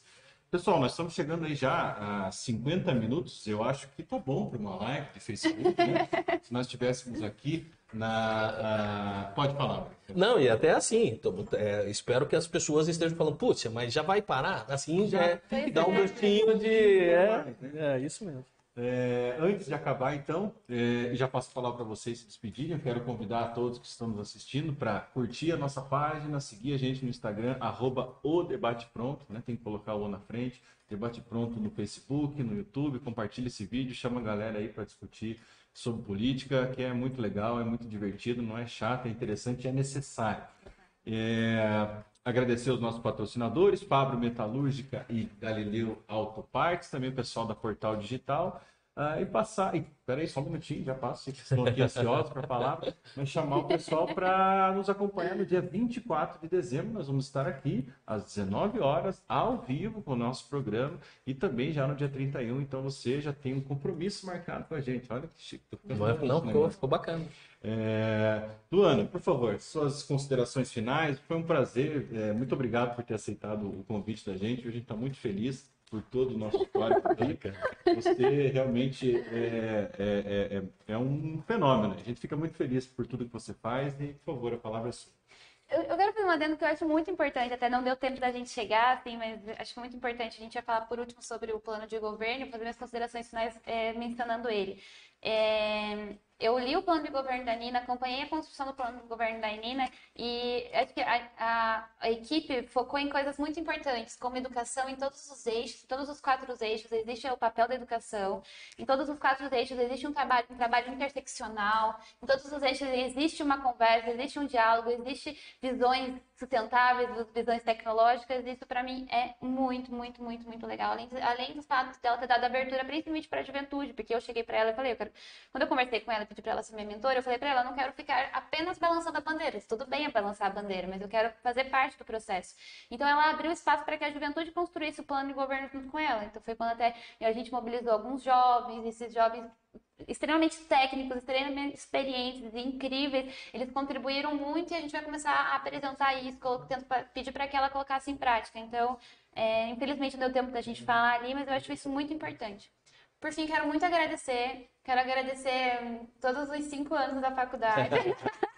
Pessoal, nós estamos chegando aí já a 50 minutos. Eu acho que tá bom para uma live de Facebook, né? Se nós estivéssemos aqui na. Uh, pode falar. Não, e até assim, tô, é, espero que as pessoas estejam falando, putz, mas já vai parar? Assim já é, tem que dar um gostinho de. É, é isso mesmo. É, antes de acabar, então, é, já passo a falar para vocês se despedirem. Eu quero convidar a todos que estão nos assistindo para curtir a nossa página, seguir a gente no Instagram, arroba o Debate Pronto, né? tem que colocar o O na frente. Debate Pronto no Facebook, no YouTube. Compartilha esse vídeo, chama a galera aí para discutir sobre política, que é muito legal, é muito divertido, não é chato, é interessante, é necessário. É, agradecer os nossos patrocinadores, Fabro Metalúrgica e Galileu Autopartes, também o pessoal da Portal Digital. Uh, e passar. E, peraí, só um minutinho, já passo. Estou aqui ansiosos para falar. Mas chamar o pessoal para nos acompanhar no dia 24 de dezembro. Nós vamos estar aqui às 19 horas, ao vivo, com o nosso programa. E também já no dia 31. Então você já tem um compromisso marcado com a gente. Olha que chique. Não, não ficou, ficou bacana. É... Luana, por favor, suas considerações finais. Foi um prazer. É, muito obrigado por ter aceitado o convite da gente. A gente está muito feliz por todo o nosso histórico aqui. Você realmente é, é, é, é, um fenômeno. A gente fica muito feliz por tudo que você faz e, por favor, a palavra é sua. Eu, eu quero fazer uma adendo que eu acho muito importante, até não deu tempo da gente chegar, assim, mas acho muito importante. A gente vai falar por último sobre o plano de governo, fazer minhas considerações finais é, mencionando ele. É, eu li o plano de governo da Nina, acompanhei a construção do plano de governo da Nina e acho que a, a, a, equipe focou em coisas muito importantes, como educação em todos os eixos, todos os quatro eixos, existe o papel da educação, em todos os quatro eixos existe um trabalho, um trabalho interseccional, em todos os eixos existe uma conversa, existe um diálogo, existe visões sustentáveis, visões tecnológicas, isso para mim é muito, muito, muito, muito legal. Além, além dos fatos dela ter dado abertura principalmente para a juventude, porque eu cheguei para ela e falei, eu quero... quando eu conversei com ela, pedi para ela ser minha mentora, eu falei para ela, não quero ficar apenas balançando a bandeira. Tudo bem é balançar a bandeira, mas eu quero fazer parte do processo. Então ela abriu espaço para que a juventude construísse o plano de governo junto com ela. Então foi quando até a gente mobilizou alguns jovens, esses jovens extremamente técnicos, extremamente experientes e incríveis. Eles contribuíram muito e a gente vai começar a apresentar isso, tento pedir para que ela colocasse em prática. Então, é, infelizmente não deu tempo da gente falar ali, mas eu acho isso muito importante. Por fim, quero muito agradecer. Quero agradecer todos os cinco anos da faculdade.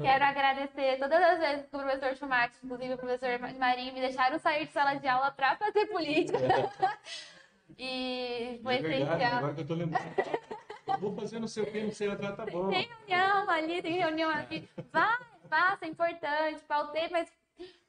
Quero agradecer todas as vezes que o professor Schumacher, inclusive o professor Marinho, me deixaram sair de sala de aula para fazer política. e foi é verdade, essencial. Agora que eu tô lembrando. Eu vou fazer não sei o que, não sei o que, tá bom. Tem reunião ali, tem reunião aqui. Vai, faça, é importante. Faltei, mas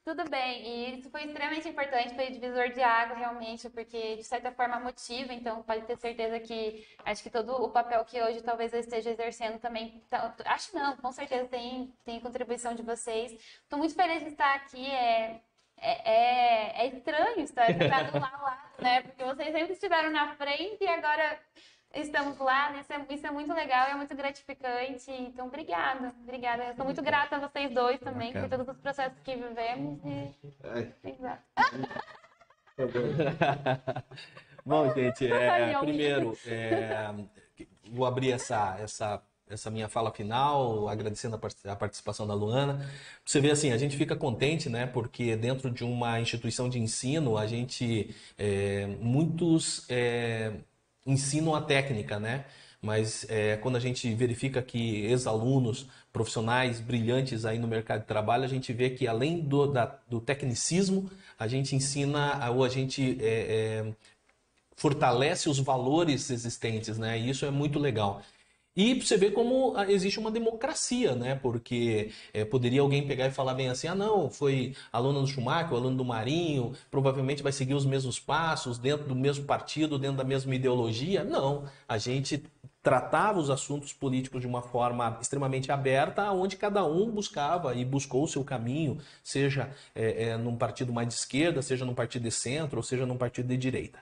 tudo bem, e isso foi extremamente importante, foi divisor de água realmente, porque de certa forma motiva, então pode ter certeza que acho que todo o papel que hoje talvez eu esteja exercendo também, tá, acho não, com certeza tem, tem contribuição de vocês. Estou muito feliz de estar aqui, é, é, é, é estranho estar, estar do lado, né? Porque vocês sempre estiveram na frente e agora estamos lá, né? Isso é, isso é muito legal, é muito gratificante. Então, obrigada, obrigada. Eu sou muito grata a vocês dois também por todos os processos que vivemos. E... Exato. Bom, gente, é, primeiro, é, vou abrir essa, essa, essa minha fala final, agradecendo a participação da Luana. Você vê assim, a gente fica contente, né? Porque dentro de uma instituição de ensino, a gente, é, muitos é, ensinam a técnica, né? Mas é, quando a gente verifica que ex-alunos, profissionais brilhantes aí no mercado de trabalho, a gente vê que além do, da, do tecnicismo, a gente ensina ou a gente é, é, fortalece os valores existentes, né? E isso é muito legal. E você vê como ah, existe uma democracia, né? Porque é, poderia alguém pegar e falar bem assim: ah, não, foi aluno do Schumacher, aluno do Marinho, provavelmente vai seguir os mesmos passos, dentro do mesmo partido, dentro da mesma ideologia. Não, a gente tratava os assuntos políticos de uma forma extremamente aberta, onde cada um buscava e buscou o seu caminho, seja é, é, num partido mais de esquerda, seja num partido de centro, ou seja num partido de direita.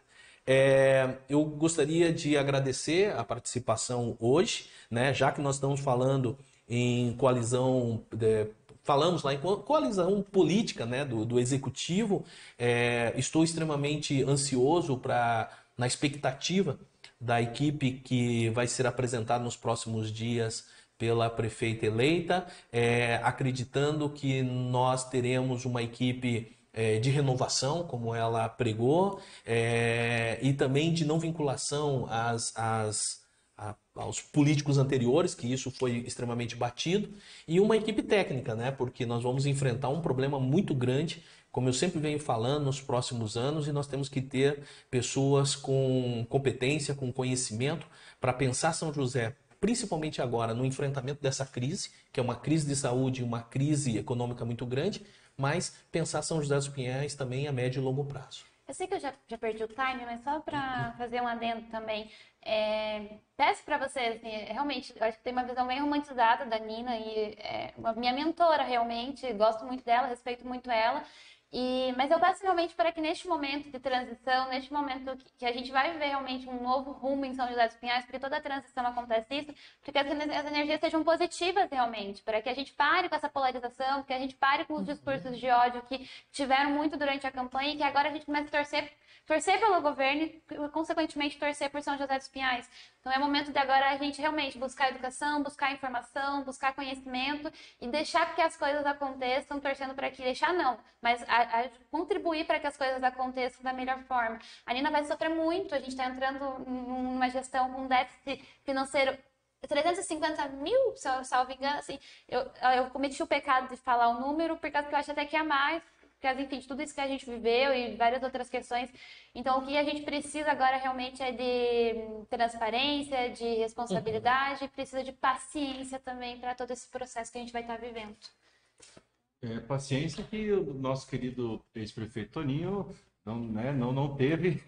É, eu gostaria de agradecer a participação hoje, né, já que nós estamos falando em coalizão, de, falamos lá em coalizão política né, do, do executivo, é, estou extremamente ansioso para, na expectativa da equipe que vai ser apresentada nos próximos dias pela prefeita eleita, é, acreditando que nós teremos uma equipe é, de renovação, como ela pregou, é, e também de não vinculação às, às, a, aos políticos anteriores, que isso foi extremamente batido, e uma equipe técnica, né? porque nós vamos enfrentar um problema muito grande, como eu sempre venho falando, nos próximos anos, e nós temos que ter pessoas com competência, com conhecimento, para pensar São José principalmente agora no enfrentamento dessa crise, que é uma crise de saúde e uma crise econômica muito grande, mas pensar São José dos Pinhais também a médio e longo prazo. Eu sei que eu já, já perdi o time, mas só para fazer um adendo também, é, peço para vocês, assim, realmente, eu acho que tem uma visão bem romantizada da Nina e é uma minha mentora realmente, gosto muito dela, respeito muito ela, e, mas eu peço realmente para que neste momento de transição, neste momento que, que, a gente vai viver realmente um novo rumo em São José dos Pinhais, porque toda a transição acontece isso, porque as, as energias sejam positivas realmente, para que a gente pare com essa polarização, que a gente pare com os uhum. discursos de ódio que tiveram muito durante a campanha e que agora a gente comece a torcer torcer pelo governo e, consequentemente, torcer por São José dos Pinhais. Então, é momento de agora a gente realmente buscar educação, buscar informação, buscar conhecimento e deixar que as coisas aconteçam, torcendo para que deixar não, mas a, a contribuir para que as coisas aconteçam da melhor forma. A Nina vai sofrer muito, a gente está entrando numa gestão com déficit financeiro 350 mil, salvo engano, assim, eu, eu cometi o pecado de falar o número, por causa que eu acho até que é mais, porque, enfim, de tudo isso que a gente viveu e várias outras questões. Então, o que a gente precisa agora realmente é de transparência, de responsabilidade, uhum. precisa de paciência também para todo esse processo que a gente vai estar vivendo. É, paciência que o nosso querido ex-prefeito Toninho não, né, não, não teve.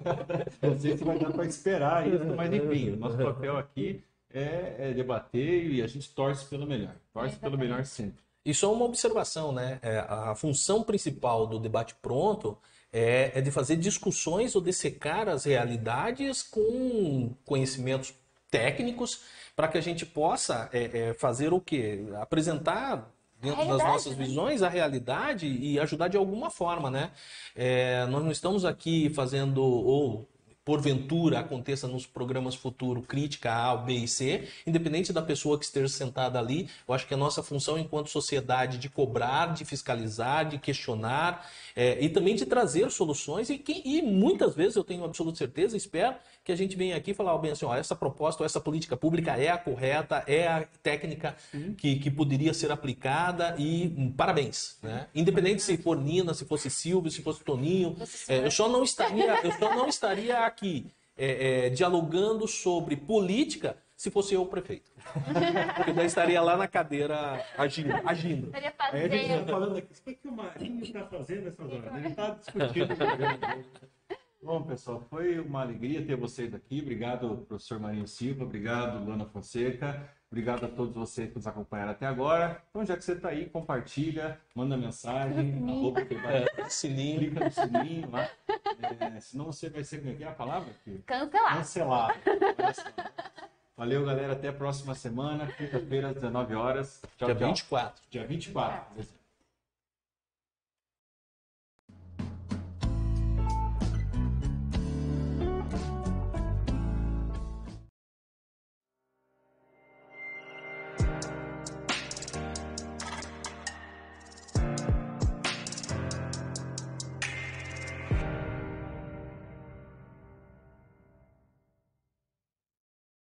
não sei se vai dar para esperar isso, mas enfim, o nosso papel aqui é, é, debater e a gente torce pelo melhor. Torce pelo melhor sempre. E só uma observação, né? É, a função principal do debate pronto é, é de fazer discussões ou dessecar as realidades com conhecimentos técnicos para que a gente possa é, é, fazer o quê? Apresentar dentro das nossas né? visões a realidade e ajudar de alguma forma, né? É, nós não estamos aqui fazendo ou porventura aconteça nos programas futuro crítica A, B e C, independente da pessoa que esteja sentada ali, eu acho que a nossa função enquanto sociedade de cobrar, de fiscalizar, de questionar é, e também de trazer soluções e, que, e muitas vezes eu tenho absoluta certeza, espero que a gente venha aqui falar oh, bem assim, ó, essa proposta, essa política pública é a correta, é a técnica que, que poderia ser aplicada e hum, parabéns, né? Independente se for Nina, se fosse Silvio, se fosse Toninho, é, eu só não estaria, eu só não estaria aqui é, é, dialogando sobre política se fosse eu o prefeito. Porque daí estaria lá na cadeira agindo. agindo. Estaria Aí a gente fazendo. tá falando aqui, o que o Marinho está fazendo nessas horas? Ele está discutindo. Bom, pessoal, foi uma alegria ter vocês aqui. Obrigado, professor Marinho Silva. Obrigado, Luana Fonseca. Obrigado a todos vocês que nos acompanharam até agora. Então, já que você está aí, compartilha, manda mensagem, arroba que vai- É, sininho. clica no sininho lá. É, senão você vai ser, como é que é a palavra? Cancelar. Cancelado. Olha só. Valeu, galera. Até a próxima semana, quinta-feira, às 19 horas. Tchau, Dia tchau. 24. Dia 24.